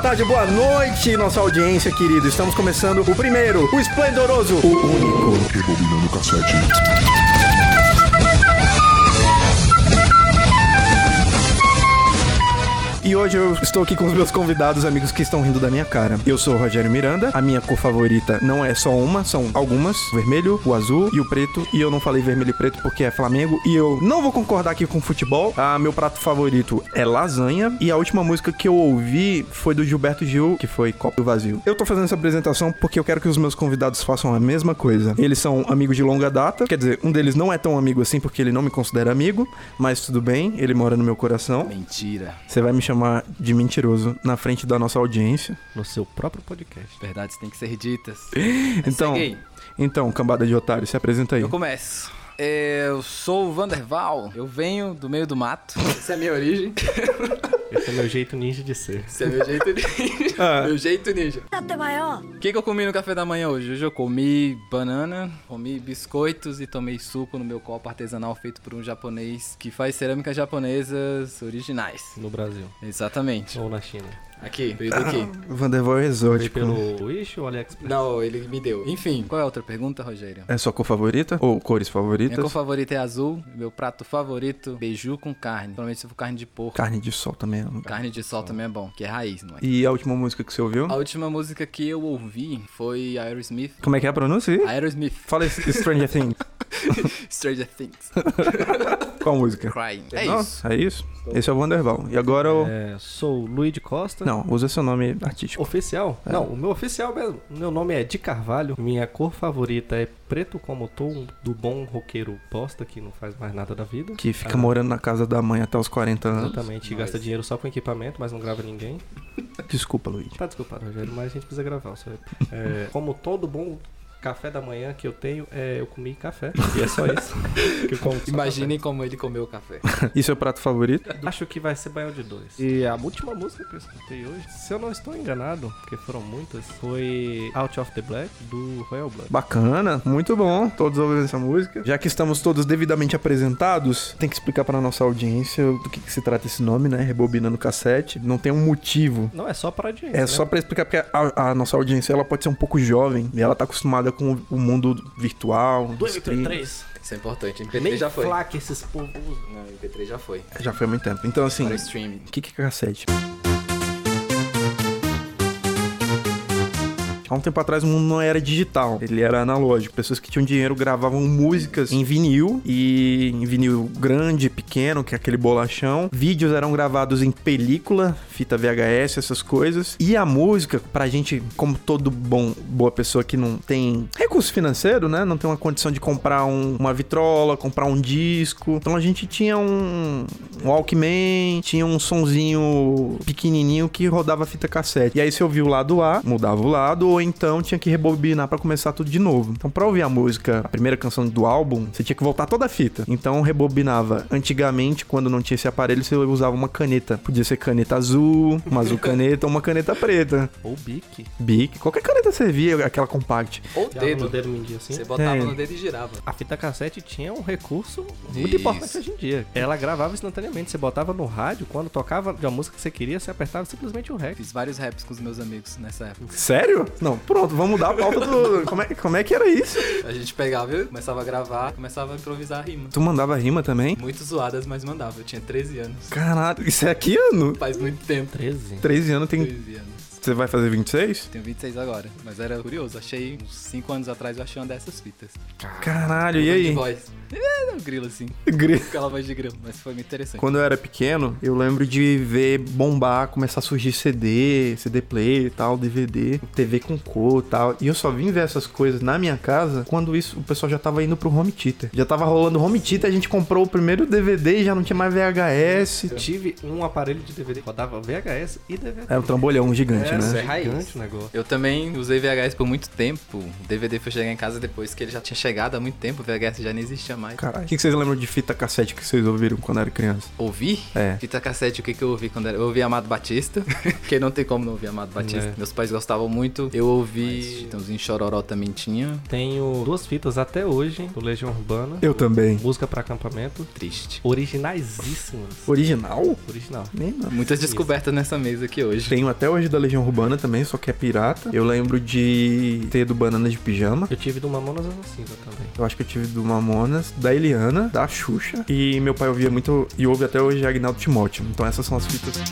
tarde, boa noite, nossa audiência querida. Estamos começando o primeiro, o esplendoroso, o único. Rebobinando cassete. E hoje eu estou aqui com os meus convidados, amigos que estão rindo da minha cara. Eu sou o Rogério Miranda, a minha cor favorita não é só uma, são algumas: o vermelho, o azul e o preto. E eu não falei vermelho e preto porque é Flamengo. E eu não vou concordar aqui com futebol. Ah, meu prato favorito é lasanha. E a última música que eu ouvi foi do Gilberto Gil, que foi Copo Vazio. Eu tô fazendo essa apresentação porque eu quero que os meus convidados façam a mesma coisa. Eles são amigos de longa data, quer dizer, um deles não é tão amigo assim porque ele não me considera amigo, mas tudo bem, ele mora no meu coração. Mentira. Você vai me chamar de mentiroso na frente da nossa audiência. no seu próprio podcast. Verdades têm que ser ditas. Então, Segue então, cambada de otário, se apresenta aí. Eu começo. Eu sou o Vanderval, eu venho do meio do mato. Essa é a minha origem. Esse é meu jeito ninja de ser. Esse é meu jeito ninja. Ah. Meu jeito ninja. O que, que eu comi no café da manhã hoje? Hoje eu comi banana, comi biscoitos e tomei suco no meu copo artesanal feito por um japonês que faz cerâmicas japonesas originais. No Brasil. Exatamente. Ou na China. Aqui, veio daqui. Vanderval é Veio exótico. pelo Wish ou AliExpress? Não, ele me deu. Enfim, qual é a outra pergunta, Rogério? É sua cor favorita? Ou cores Minha favoritas? cor favorita é azul, meu prato favorito, beiju com carne. Provavelmente se for carne de porco. Carne de sol também. Carne de sol também é bom, que é raiz, não é? E a última música que você ouviu? A última música que eu ouvi foi Aerosmith. Como é que é a pronúncia? aí? Aerosmith, Fala Stranger Things. Stranger Things, Qual música? Crying. É isso. É isso? Esse é o Vanderval. E agora o... É, sou Luiz de Costa. Não, usa seu nome artístico. Oficial? Não, o meu oficial mesmo. Meu nome é de Carvalho. Minha cor favorita é preto como tô, um do bom roqueiro posta que não faz mais nada da vida. Que fica Ah, morando na casa da mãe até os 40 anos. Exatamente, e gasta dinheiro só com equipamento, mas não grava ninguém. Desculpa, Luiz. Tá desculpado, Rogério, mas a gente precisa gravar. Só. É, como todo bom café da manhã que eu tenho, é, eu comi café. E é só isso. que eu como só Imaginem como ele comeu o café. E seu prato favorito? Acho que vai ser Baião de Dois. E a última música que eu escutei hoje, se eu não estou enganado, porque foram muitas, foi Out of the Black, do Royal Blood. Bacana, muito bom. Todos ouviram essa música. Já que estamos todos devidamente apresentados, tem que explicar para nossa audiência do que, que se trata esse nome, né? Rebobinando cassete. Não tem um motivo. Não, é só pra audiência. É né? só pra explicar porque a, a nossa audiência ela pode ser um pouco jovem e ela tá acostumada com o mundo virtual. Do stream. MP3. Isso é importante. MP3 Nem já foi. flaca esses povos. Não, MP3 já foi. Já foi há muito tempo. Então, assim, Para o streaming. o que, que é cassete? Há um tempo atrás o mundo não era digital, ele era analógico. Pessoas que tinham dinheiro gravavam músicas em vinil e em vinil grande, pequeno, que é aquele bolachão. Vídeos eram gravados em película, fita VHS, essas coisas. E a música, pra gente, como todo bom boa pessoa que não tem recurso financeiro, né, não tem uma condição de comprar um- uma vitrola, comprar um disco. Então a gente tinha um, Walkman, tinha um sonzinho pequenininho que rodava fita cassete. E aí você ouvia o lado A, mudava o lado, ou então tinha que rebobinar pra começar tudo de novo. Então pra ouvir a música, a primeira canção do álbum, você tinha que voltar toda a fita. Então rebobinava. Antigamente, quando não tinha esse aparelho, você usava uma caneta. Podia ser caneta azul, uma azul caneta ou uma caneta preta. Ou Bic. Bic, qualquer caneta servia, aquela compact. Ou no dedo. dedo mindinho assim. Você botava É. no dedo e girava. A fita cassete tinha um recurso muito Isso. importante hoje em dia. Ela gravava instantaneamente. Você botava no rádio, quando tocava de uma música que você queria, você apertava simplesmente o rec. Fiz vários raps com os meus amigos nessa época. Sério? Não, pronto, vamos mudar a pauta do. Como é, como é que era isso? A gente pegava, viu? começava a gravar, começava a improvisar rima. Tu mandava rima também? Muito zoadas, mas mandava. Eu tinha 13 anos. Caralho, isso é aqui ano? Faz muito tempo. 13. 13 anos tem. 13 anos. Você vai fazer 26? Tenho 26 agora. Mas era curioso. Achei uns 5 anos atrás eu achei uma dessas fitas. Caralho, e De aí? voz. É, um grilo assim. Gri- Aquela voz de grilo. Mas foi muito interessante. Quando eu era pequeno, eu lembro de ver bombar, começar a surgir CD, CD player e tal, DVD, TV com cor e tal. E eu só vim ver essas coisas na minha casa quando isso o pessoal já tava indo pro home theater. Já tava rolando home theater, a gente comprou o primeiro DVD e já não tinha mais VHS. Eu tive um aparelho de DVD que rodava VHS e DVD. Era um trambolhão gigante. Gigante, Isso né? é raiz. Gigante o negócio. Eu também usei VHS por muito tempo. O DVD foi chegar em casa depois que ele já tinha chegado há muito tempo. O VHS já nem existia mais. Caralho. O que vocês lembram de fita cassete que vocês ouviram quando era criança? Ouvi? É. Fita cassete, o que, que eu ouvi quando era? Eu ouvi Amado Batista, que não tem como não ouvir Amado Batista. É. Meus pais gostavam muito. Eu ouvi. Tãozinho Chororó também tinha. Tenho duas fitas até hoje do Legião Urbana. Eu também. Música pra acampamento. Triste. Originaisíssimas. Original? Original. Nem não. Muitas descobertas nessa mesa aqui hoje. Tenho até hoje da Legião Urbana também, só que é pirata. Eu lembro de ter do Banana de Pijama. Eu tive do Mamonas Assassina também. Eu acho que eu tive do Mamonas, da Eliana, da Xuxa. E meu pai ouvia muito, e ouve até hoje Agnaldo Timóteo. Então essas são as fitas.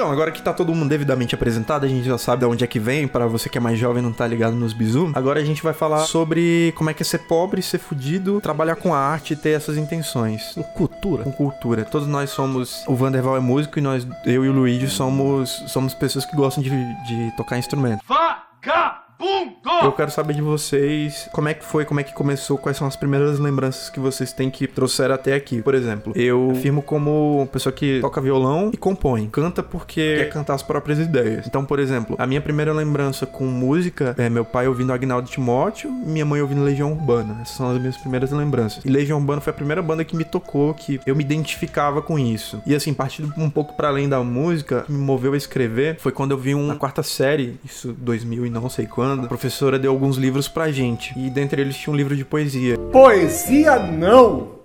Então, agora que tá todo mundo devidamente apresentado, a gente já sabe de onde é que vem, para você que é mais jovem e não tá ligado nos bizu. Agora a gente vai falar sobre como é que é ser pobre, ser fudido, trabalhar com a arte e ter essas intenções. Cultura. Com cultura. Todos nós somos. O Vanderval é músico e nós, eu e o Luigi, somos, somos pessoas que gostam de, de tocar instrumento. Eu quero saber de vocês como é que foi, como é que começou, quais são as primeiras lembranças que vocês têm que trouxeram até aqui. Por exemplo, eu afirmo como pessoa que toca violão e compõe. Canta porque quer cantar as próprias ideias. Então, por exemplo, a minha primeira lembrança com música é meu pai ouvindo Agnaldo Timóteo minha mãe ouvindo Legião Urbana. Essas são as minhas primeiras lembranças. E Legião Urbana foi a primeira banda que me tocou, que eu me identificava com isso. E assim, partindo um pouco para além da música, me moveu a escrever foi quando eu vi um, na quarta série, isso 2000 e não sei quando, a professora deu alguns livros pra gente. E dentre eles tinha um livro de poesia. Poesia não!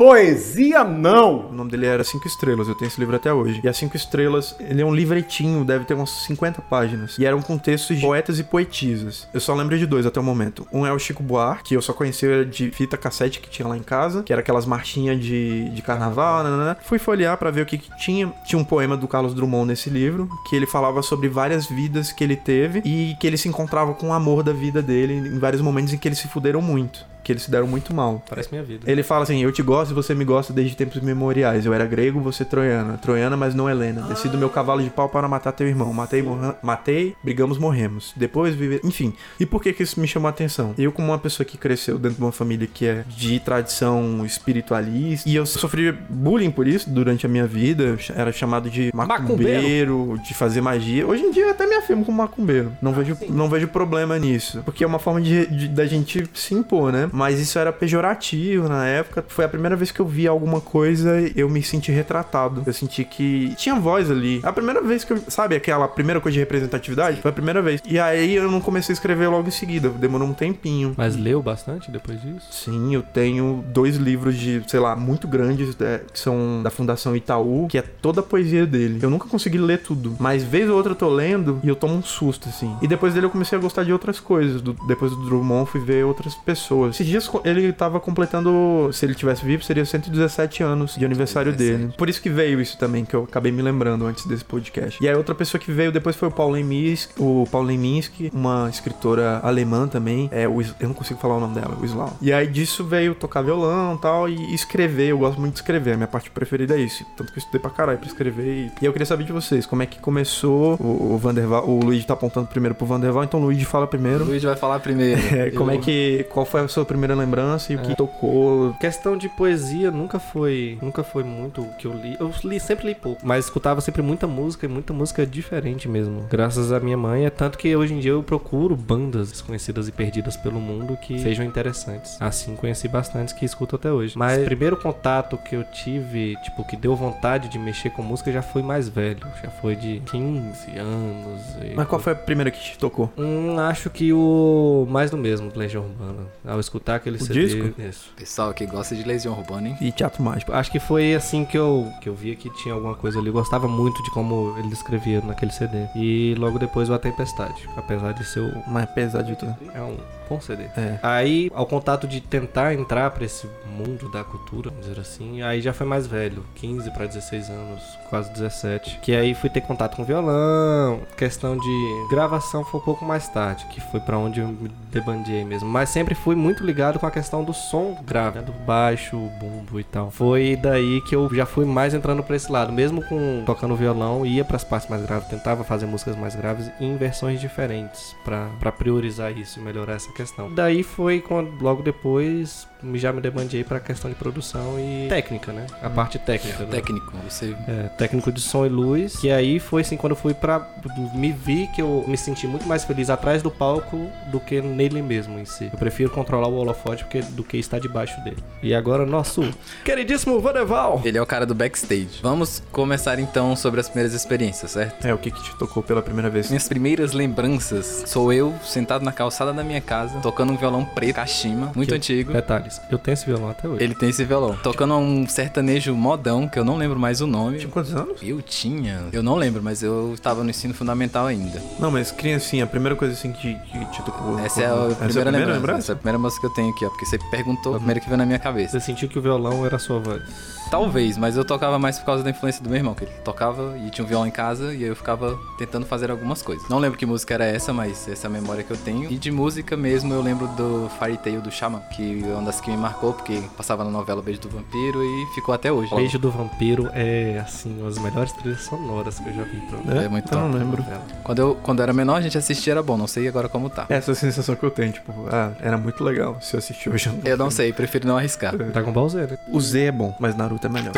Poesia não! O nome dele era Cinco Estrelas, eu tenho esse livro até hoje. E as Cinco Estrelas, ele é um livretinho, deve ter umas 50 páginas. E eram com textos de poetas e poetisas. Eu só lembro de dois até o momento. Um é o Chico Buarque, que eu só conhecia de fita cassete que tinha lá em casa, que era aquelas marchinhas de, de carnaval, né? Fui folhear pra ver o que, que tinha. Tinha um poema do Carlos Drummond nesse livro, que ele falava sobre várias vidas que ele teve e que ele se encontrava com o amor da vida dele em vários momentos em que eles se fuderam muito. Que eles se deram muito mal. Parece minha vida. Ele fala assim: Eu te gosto e você me gosta desde tempos memoriais. Eu era grego, você troiana. Troiana, mas não Helena. Desci do meu cavalo de pau para matar teu irmão. Matei, matei brigamos, morremos. Depois viver. Enfim. E por que, que isso me chamou a atenção? Eu, como uma pessoa que cresceu dentro de uma família que é de tradição espiritualista, e eu sofri bullying por isso durante a minha vida. Era chamado de macumbeiro, de fazer magia. Hoje em dia eu até me afirmo como macumbeiro. Não vejo, não vejo problema nisso. Porque é uma forma de, de- da gente se impor, né? Mas isso era pejorativo na época. Foi a primeira vez que eu vi alguma coisa eu me senti retratado. Eu senti que tinha voz ali. A primeira vez que eu. Sabe aquela primeira coisa de representatividade? Foi a primeira vez. E aí eu não comecei a escrever logo em seguida. Demorou um tempinho. Mas leu bastante depois disso? Sim, eu tenho dois livros de, sei lá, muito grandes, é, que são da Fundação Itaú, que é toda a poesia dele. Eu nunca consegui ler tudo, mas vez ou outra eu tô lendo e eu tomo um susto, assim. E depois dele eu comecei a gostar de outras coisas. Do- depois do Drummond fui ver outras pessoas. Esses dias ele tava completando, se ele tivesse vivo, seria 117 anos de aniversário 117. dele. Por isso que veio isso também, que eu acabei me lembrando antes desse podcast. E aí outra pessoa que veio depois foi o Paul Leminski, o Paul Leminski, uma escritora alemã também. É, o, eu não consigo falar o nome dela, o Islau. E aí disso veio tocar violão e tal, e escrever. Eu gosto muito de escrever, a minha parte preferida é isso. Tanto que eu estudei pra caralho pra escrever. E, e eu queria saber de vocês, como é que começou o, o Vanderval. O Luigi tá apontando primeiro pro Vanderval, então o Luigi fala O primeiro. Luigi vai falar primeiro. É, como é Eu- que. Qual foi a sua primeira lembrança e o que tocou? Questão de poesia nunca foi, nunca foi muito o que eu li. Eu li, sempre li pouco, mas escutava sempre muita música e muita música diferente mesmo. Graças à minha mãe, é tanto que hoje em dia eu procuro bandas desconhecidas e perdidas pelo mundo que sejam interessantes. Assim conheci bastantes que escuto até hoje. Mas o primeiro contato que eu tive, tipo, que deu vontade de mexer com música já foi mais velho, já foi de 15 anos. e- Mas qual foi a primeira que te tocou? Hum, acho que o mais do mesmo, Legião Urbana. Ao escutar aquele O CD. disco? Isso. Pessoal que gosta de Legião Urbana, hein? E teatro mágico. Acho que foi assim que eu, que eu via que tinha alguma coisa ali. Eu gostava muito de como ele escrevia naquele CD. E logo depois o A Tempestade. Apesar de ser o. Mas apesar de tudo. É um bom CD. É. Aí, ao contato de tentar entrar pra esse mundo da cultura, vamos dizer assim, aí já foi mais velho, 15 pra 16 anos, quase 17. Que aí fui ter contato com violão, questão de gravação foi um pouco mais tarde, que foi pra onde eu me debandiei mesmo. Mas sempre fui muito ligado com a questão do som grave, né? do baixo, bumbo e tal. Foi daí que eu já fui mais entrando pra esse lado. Mesmo com tocando violão, ia pras partes mais graves, tentava fazer músicas mais graves em versões diferentes pra priorizar isso e melhorar essa questão. Daí foi quando, logo depois, já me demandei pra questão de produção e técnica, né? A parte técnica. do- Técnico, você. é, técnico de som e luz. Que aí foi assim, quando eu fui pra. Me vi que eu me senti muito mais feliz atrás do palco do que nele mesmo em si. Eu prefiro controlar o holofote porque, do que estar debaixo dele. E agora, nosso queridíssimo Vaneval! Ele é o cara do backstage. Vamos começar então sobre as primeiras experiências, certo? É, o que que te tocou pela primeira vez? Minhas primeiras lembranças sou eu sentado na calçada da minha casa, tocando um violão preto, Kashima, muito Que- antigo. Detalhes, eu tenho esse violão até hoje. Ele tem esse violão. Tocando um sertanejo modão, que eu não lembro mais o nome. Tinha quantos anos? Eu tinha. Eu não lembro, mas eu estava no ensino fundamental ainda. Não, mas criancinha, a primeira coisa assim que, que te tocou. Essa é a Essa primeira, lembrança. Essa é a primeira música que eu tenho aqui, ó. Porque você perguntou a primeira que veio na minha cabeça. Você sentiu que o violão era a sua voz. Talvez, mas eu tocava mais por causa da influência do meu irmão, que ele tocava e tinha um violão em casa e aí eu ficava tentando fazer algumas coisas. Não lembro que música era essa, mas essa é a memória que eu tenho. E de música mesmo eu lembro do Fairy Tail do Shaman, que é uma das que me marcou, porque passava na novela Beijo do Vampiro e ficou até hoje. Beijo do Vampiro é, assim, uma das melhores trilhas sonoras que eu já vi. Pra É muito eu não top. lembro. Quando eu, quando eu era menor, a gente assistia, era bom, não sei agora como tá. Essa é a sensação que eu tenho, tipo, ah, era muito legal. Se eu assistir hoje, eu não Eu não sei, prefiro não arriscar. Dragon Ball Z, né? O Z é bom, mas Naruto é melhor.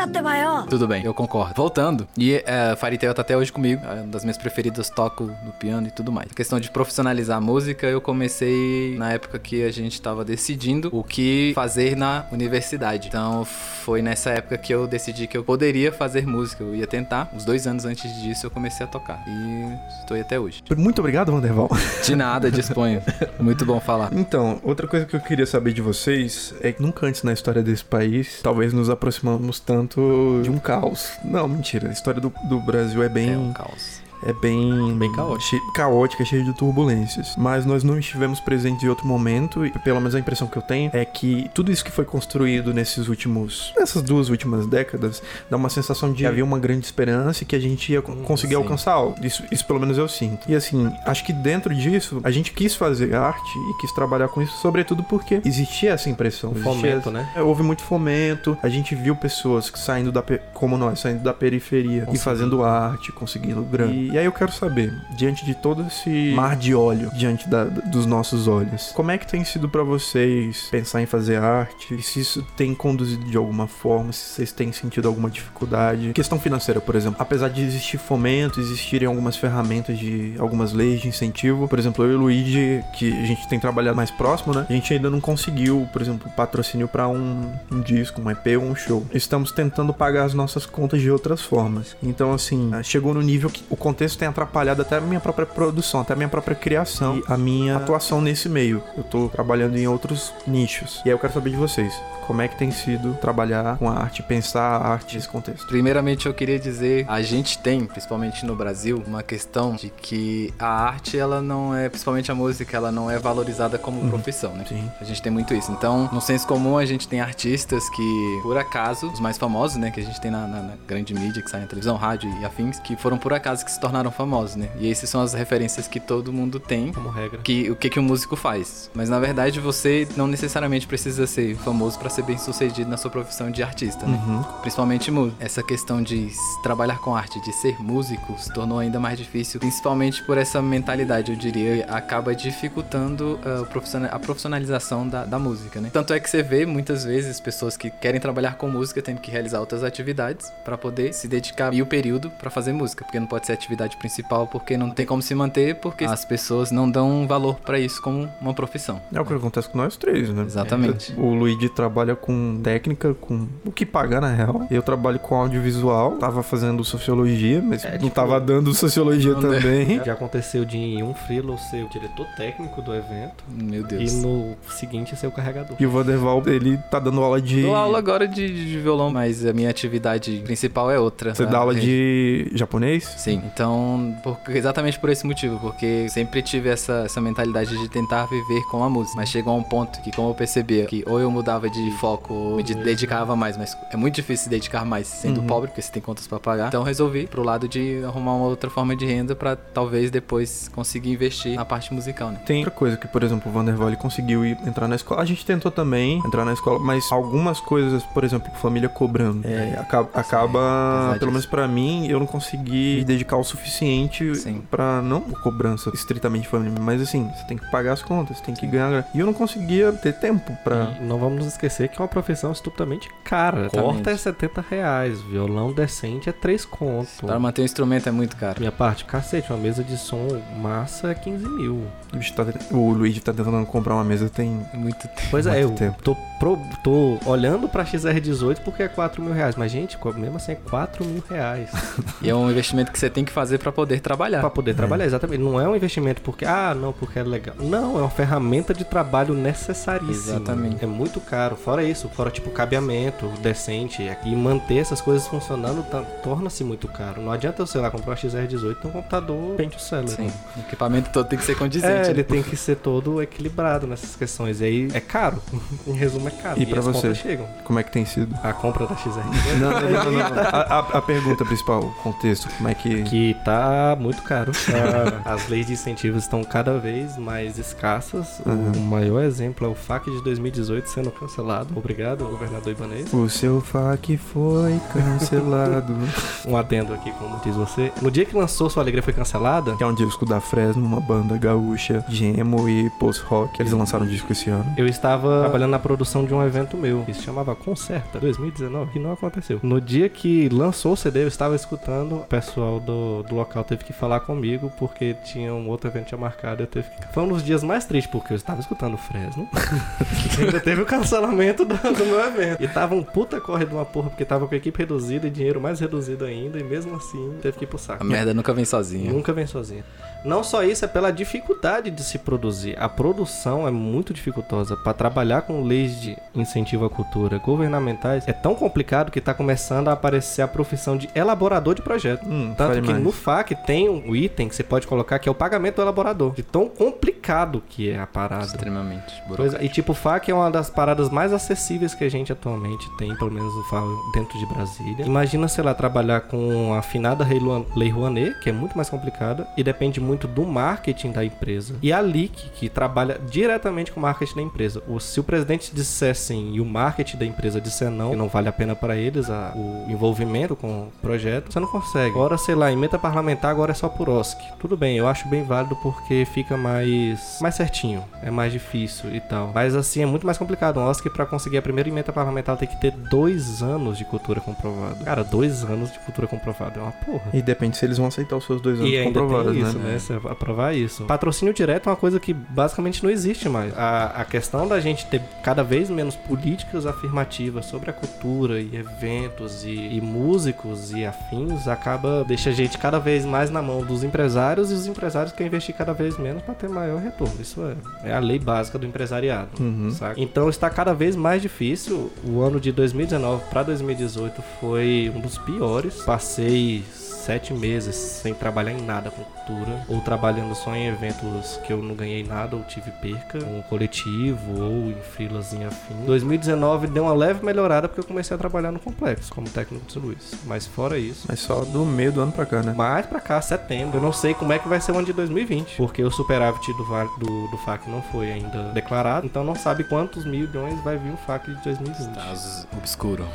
Tudo bem, eu concordo. Voltando, e é, Fairy Tail tá até hoje comigo, é uma das minhas preferidas, toco no piano e tudo mais. A questão de profissionalizar a música, eu comecei na época que a gente tava decidindo o que fazer na universidade. Então foi nessa época que eu decidi que eu poderia fazer música, eu ia tentar. Uns dois anos antes disso eu comecei a tocar e estou aí até hoje. Muito obrigado, Vanderval. De nada, disponho. Muito bom falar. Então, outra coisa que eu queria saber de vocês é que nunca antes na história desse país, talvez nos aproximamos tanto de um caos. Não, mentira. A história do, do Brasil é bem. É um caos. É bem, Bem caótica. caótica, cheia de turbulências. Mas nós não estivemos presentes em outro momento, e pelo menos a impressão que eu tenho é que tudo isso que foi construído nesses últimos, nessas duas últimas décadas, dá uma sensação de havia uma grande esperança e que a gente ia co- conseguir sim. alcançar algo. Isso, isso pelo menos eu sinto. E assim, acho que dentro disso, a gente quis fazer arte e quis trabalhar com isso, sobretudo porque existia essa impressão. Um fomento, essa- né? é, houve muito fomento, a gente viu pessoas que saindo da, pe- como nós, saindo da periferia e fazendo arte, conseguindo grana. E aí eu quero saber, diante de todo esse mar de óleo diante da- dos nossos olhos, como é que tem sido pra vocês pensar em fazer arte? E se isso tem conduzido de alguma forma, se vocês têm sentido alguma dificuldade? Questão financeira, por exemplo. Apesar de existir fomento, existirem algumas ferramentas de algumas leis de incentivo, por exemplo, eu e o Luigi, que a gente tem trabalhado mais próximo, né? A gente ainda não conseguiu, por exemplo, patrocínio pra um, um disco, um EP ou um show. Estamos tentando pagar as nossas contas de outras formas. Então, assim, chegou no nível que o contexto tem atrapalhado até a minha própria produção, até a minha própria criação e a minha atuação nesse meio. Eu tô trabalhando em outros nichos. E aí eu quero saber de vocês. Como é que tem sido trabalhar com a arte, pensar a arte nesse contexto? Primeiramente eu queria dizer, a gente tem, principalmente no Brasil, uma questão de que a arte, ela não é, principalmente a música, ela não é valorizada como profissão, né? Sim. A gente tem muito isso. Então, no senso comum, a gente tem artistas que, por acaso, os mais famosos, né? Que a gente tem na, na- na grande mídia, que saem na televisão, rádio e afins, que foram por acaso que se tornaram famosos, né? E essas são as referências que todo mundo tem Como regra. que, o que, que um músico faz. Mas na verdade você não necessariamente precisa ser famoso pra ser bem sucedido na sua profissão de artista, né? Uhum. Principalmente músico. Essa questão de trabalhar com arte, de ser músico, se tornou ainda mais difícil, principalmente por essa mentalidade, eu diria, acaba dificultando profissional- a profissionalização da, da música, né? Tanto é que você vê muitas vezes pessoas que querem trabalhar com música tendo que realizar outras atividades pra poder se dedicar e o período pra fazer música, porque não pode ser a atividade principal, porque não tem como se manter, porque as pessoas não dão valor pra isso como uma profissão. É o que acontece com nós três, né? Exatamente. O Luigi trabalha com técnica, com o que pagar na real. Eu trabalho com audiovisual, tava fazendo sociologia, mas É, não tipo, tava dando sociologia não também. Já aconteceu de um freelo ser o diretor técnico do evento Meu Deus. e no seguinte ser o carregador. E o Vanderval, ele tá dando aula de. Dou aula agora de, de violão, mas a minha atividade principal é outra. Você dá aula é. de japonês? Sim, Então, por- exatamente por esse motivo, porque sempre tive essa, essa mentalidade de tentar viver com a música. Mas chegou a um ponto que, como eu percebia, que ou eu mudava de foco, ou me de- dedicava mais, mas é muito difícil se dedicar mais sendo Uhum. pobre, porque você tem contas pra pagar. Então, resolvi pro lado de arrumar uma outra forma de renda pra talvez depois conseguir investir na parte musical, né? Tem outra coisa que, por exemplo, o Vanderval ele conseguiu ir, entrar na escola. A gente tentou também entrar na escola, mas algumas coisas, por exemplo, família cobrando, é, acaba, acaba apesar pelo menos pra mim, eu não consegui me dedicar o suficiente Sim. pra não cobrança estritamente família, mas assim, você tem que pagar as contas, você tem que ganhar. grana. E eu não conseguia ter tempo pra. E não vamos nos esquecer que é uma profissão estupidamente cara. Exatamente. Corta é 70 reais, violão decente é 3 contos. Para manter um instrumento é muito caro. Minha parte, cacete, uma mesa de som massa é 15 mil. O, tá- o Luigi tá tentando comprar uma mesa tem. É muito tempo. Pois é, Muito eu tempo. tô, pro- tô olhando pra XR18 porque é 4 mil reais. Mas, gente, mesmo assim é 4 mil reais. E é um investimento que você tem que fazer pra poder trabalhar. pra poder trabalhar, exatamente. Não é um investimento porque, ah, não, porque é legal. Não, é uma ferramenta de trabalho necessaríssima. Exatamente. É muito caro. Fora isso, fora tipo cabeamento decente. E manter essas coisas funcionando tá- torna-se muito caro. Não adianta eu, sei lá, comprar um XR18 e um computador Pentium Celeron. Sim. O equipamento todo tem que ser É, condizente. ele né? tem que ser todo equilibrado nessas questões. E aí é caro. em resumo, é caro. E pra as você? chegam. Como é que tem sido? A compra da XR. Não, não, não, não, não. A, a- a pergunta principal, o contexto, como é que. Que tá muito caro. As leis de incentivos estão cada vez mais escassas. Uhum. O maior exemplo é o FAC de 2018 sendo cancelado. Obrigado, governador Ibanez. O seu FAQ foi cancelado. Um adendo aqui, como diz você. No dia que lançou Sua Alegria foi cancelada, que é um disco da Fresno, uma banda gaúcha de emo e post-rock. Eles lançaram um disco esse ano. eu estava trabalhando na produção de um evento meu, que se chamava Concerta 2019, que não aconteceu. No dia que lançou o CD, eu estava escutando, o pessoal do, do local teve que falar comigo, porque tinha um outro evento marcado, eu teve que... Foi um dos dias mais tristes, porque eu estava escutando o Fresno, ainda teve o cancelamento do, do meu evento. E tava um puta corre de uma porra, porque tava com a equipe reduzida e dinheiro mais reduzido ainda, e mesmo assim teve que ir pro saco. A merda nunca vem sozinha. Nunca vem sozinha. Não só isso, é pela dificuldade de se produzir. A produção é muito dificultosa. Para trabalhar com leis de incentivo à cultura governamentais, é tão complicado que está começando a aparecer a profissão de elaborador de projeto. Hum, Tanto que mais. no FAC tem um item que você pode colocar que é o pagamento do elaborador. De tão complicado que é a parada. Extremamente. Pois é, e tipo, o FAC é uma das paradas mais acessíveis que a gente atualmente tem, pelo menos eu falo dentro de Brasília. Imagina, sei lá, trabalhar com a afinada Lei Rouanet, que é muito mais complicada, e depende muito do marketing da empresa. E a LIC, que trabalha diretamente com o marketing da empresa. O- se o presidente disser sim e o marketing da empresa disser não, que não vale a pena para eles a- o envolvimento com o projeto, você não consegue. Agora, sei lá, emenda parlamentar agora é só por OSC. Tudo bem, eu acho bem válido porque fica mais mais certinho, é mais difícil e tal. Mas assim, é muito mais complicado. Um OSC pra conseguir a primeira emenda parlamentar tem que ter dois anos de cultura comprovada. Cara, dois anos de cultura comprovada é uma porra. E depende se eles vão aceitar os seus dois anos E comprovados, tem isso, né? né? Aprovar isso. Patrocínio direto é uma coisa que basicamente não existe mais. A, a questão da gente ter cada vez menos políticas afirmativas sobre a cultura e eventos e, e músicos e afins acaba deixa a gente cada vez mais na mão dos empresários e os empresários querem investir cada vez menos para ter maior retorno. Isso é, é a lei básica do empresariado. Uhum. Então está cada vez mais difícil. O ano de 2019 para 2018 foi um dos piores. Passei sete meses sem trabalhar em nada com cultura, ou trabalhando só em eventos que eu não ganhei nada ou tive perca, um coletivo ou em frilas em afim. 2019 deu uma leve melhorada porque eu comecei a trabalhar no complexo como técnico de Luiz. Mas fora isso, Mas só do meio do ano pra cá, né? mais pra cá, setembro. Eu não sei como é que vai ser o ano de 2020. Porque o superávit do, do, do FAC não foi ainda declarado. Então não sabe quantos milhões vai vir o FAC de 2020. Caso obscuro.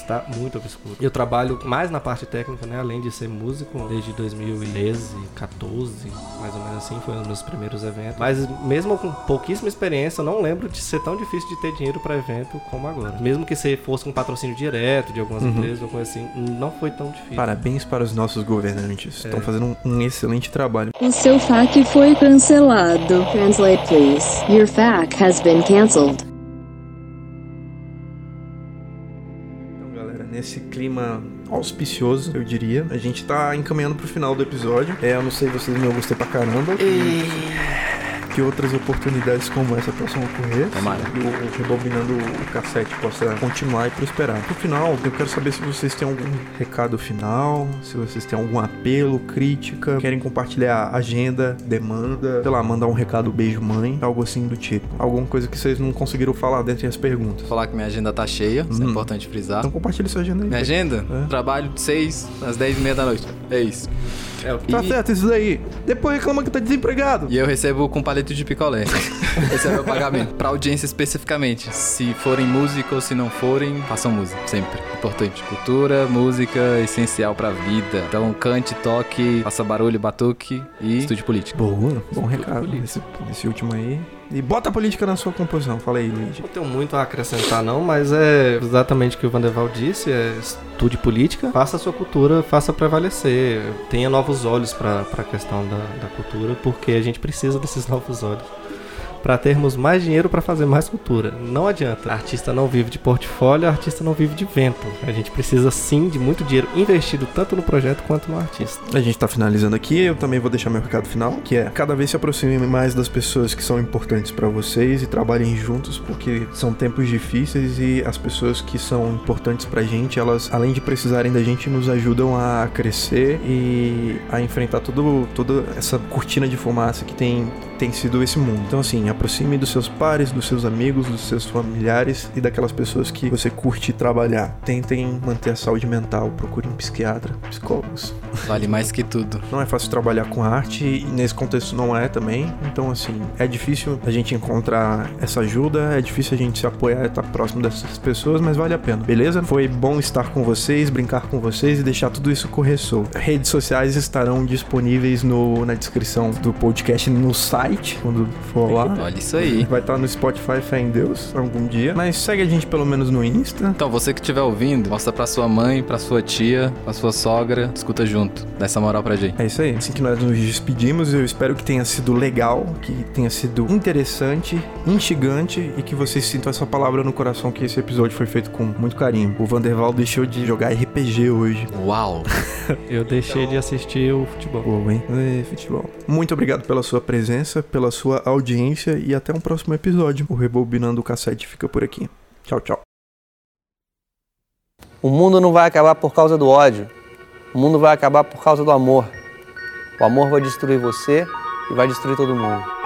Está muito obscuro. Eu trabalho mais na parte técnica, né? Além de ser músico, desde 2013, 14, mais ou menos assim, foi um dos meus primeiros eventos. Mas mesmo com pouquíssima experiência, eu não lembro de ser tão difícil de ter dinheiro para evento como agora. Mesmo que você fosse um patrocínio direto de algumas Uhum. empresas ou coisa assim, não foi tão difícil. Parabéns para os nossos governantes. É. Estão fazendo um, um excelente trabalho. O seu FAQ foi cancelado. Translate please. Your FAQ has been cancelled. Nesse clima auspicioso, eu diria, a gente tá encaminhando pro final do episódio. É, eu não sei vocês, mas eu gostei pra caramba. Que outras oportunidades como essa possam ocorrer. Tomara. E o Rebobinando o Cassete possa continuar e prosperar. No final, eu quero saber se vocês têm algum recado final, se vocês têm algum apelo, crítica, querem compartilhar agenda, demanda, sei lá, mandar um recado beijo mãe, algo assim do tipo. Alguma coisa que vocês não conseguiram falar dentre as perguntas. Falar que minha agenda tá cheia, isso é Hum. importante frisar. Então compartilhe sua agenda aí. Minha agenda? É. Trabalho de 6 às 10 e meia da noite. É isso. É o que Tá certo isso daí. Depois reclama que tá desempregado. E eu recebo com palito de picolé. Esse é meu pagamento. Pra audiência especificamente. Se forem música ou se não forem, façam música. Sempre. Importante. Cultura, música, essencial pra vida. Então cante, toque, faça barulho, batuque e estude política. Boa, bom recado. Esse, esse último aí. E bota a política na sua composição. Fala aí, Luigi. Não tenho muito a acrescentar não, mas é exatamente o que o Vanderval disse, é estude política, faça a sua cultura, faça prevalecer, tenha novos olhos para a questão da, da cultura, porque a gente precisa desses novos olhos para termos mais dinheiro para fazer mais cultura. Não adianta. Artista não vive de portfólio, artista não vive de vento. A gente precisa sim de muito dinheiro investido tanto no projeto quanto no artista. A gente tá finalizando aqui, eu também vou deixar meu recado final, que é cada vez se aproxime mais das pessoas que são importantes pra vocês e trabalhem juntos, porque são tempos difíceis e as pessoas que são importantes pra gente, elas, além de precisarem da gente, nos ajudam a crescer e a enfrentar tudo, toda essa cortina de fumaça que tem, tem sido esse mundo. Então, assim, aproxime dos seus pares, dos seus amigos, dos seus familiares e daquelas pessoas que você curte trabalhar. Tentem manter a saúde mental, procurem um psiquiatra, psicólogos. Vale mais que tudo. Não é fácil trabalhar com arte e nesse contexto não é também. Então, assim, é difícil a gente encontrar essa ajuda, é difícil a gente se apoiar e estar próximo dessas pessoas, mas vale a pena, beleza? Foi bom estar com vocês, brincar com vocês e deixar tudo isso correr solto. Redes sociais estarão disponíveis no, na descrição do podcast no site, quando for lá. Olha isso aí. Vai estar no Spotify, fé em Deus, algum dia. Mas segue a gente pelo menos no Insta. Então, você que estiver ouvindo, mostra pra sua mãe, pra sua tia, pra sua sogra, escuta junto. Dá essa moral pra gente. É isso aí. Assim que nós nos despedimos, eu espero que tenha sido legal, que tenha sido interessante, instigante e que vocês sintam essa palavra no coração que esse episódio foi feito com muito carinho. O Vanderval deixou de jogar RPG hoje. Uau! Eu deixei de assistir o futebol. Pô, hein? É, futebol. Muito obrigado pela sua presença, pela sua audiência e até um próximo episódio. O Rebobinando o Cassete fica por aqui. Tchau, tchau. O mundo não vai acabar por causa do ódio. O mundo vai acabar por causa do amor. O amor vai destruir você e vai destruir todo mundo.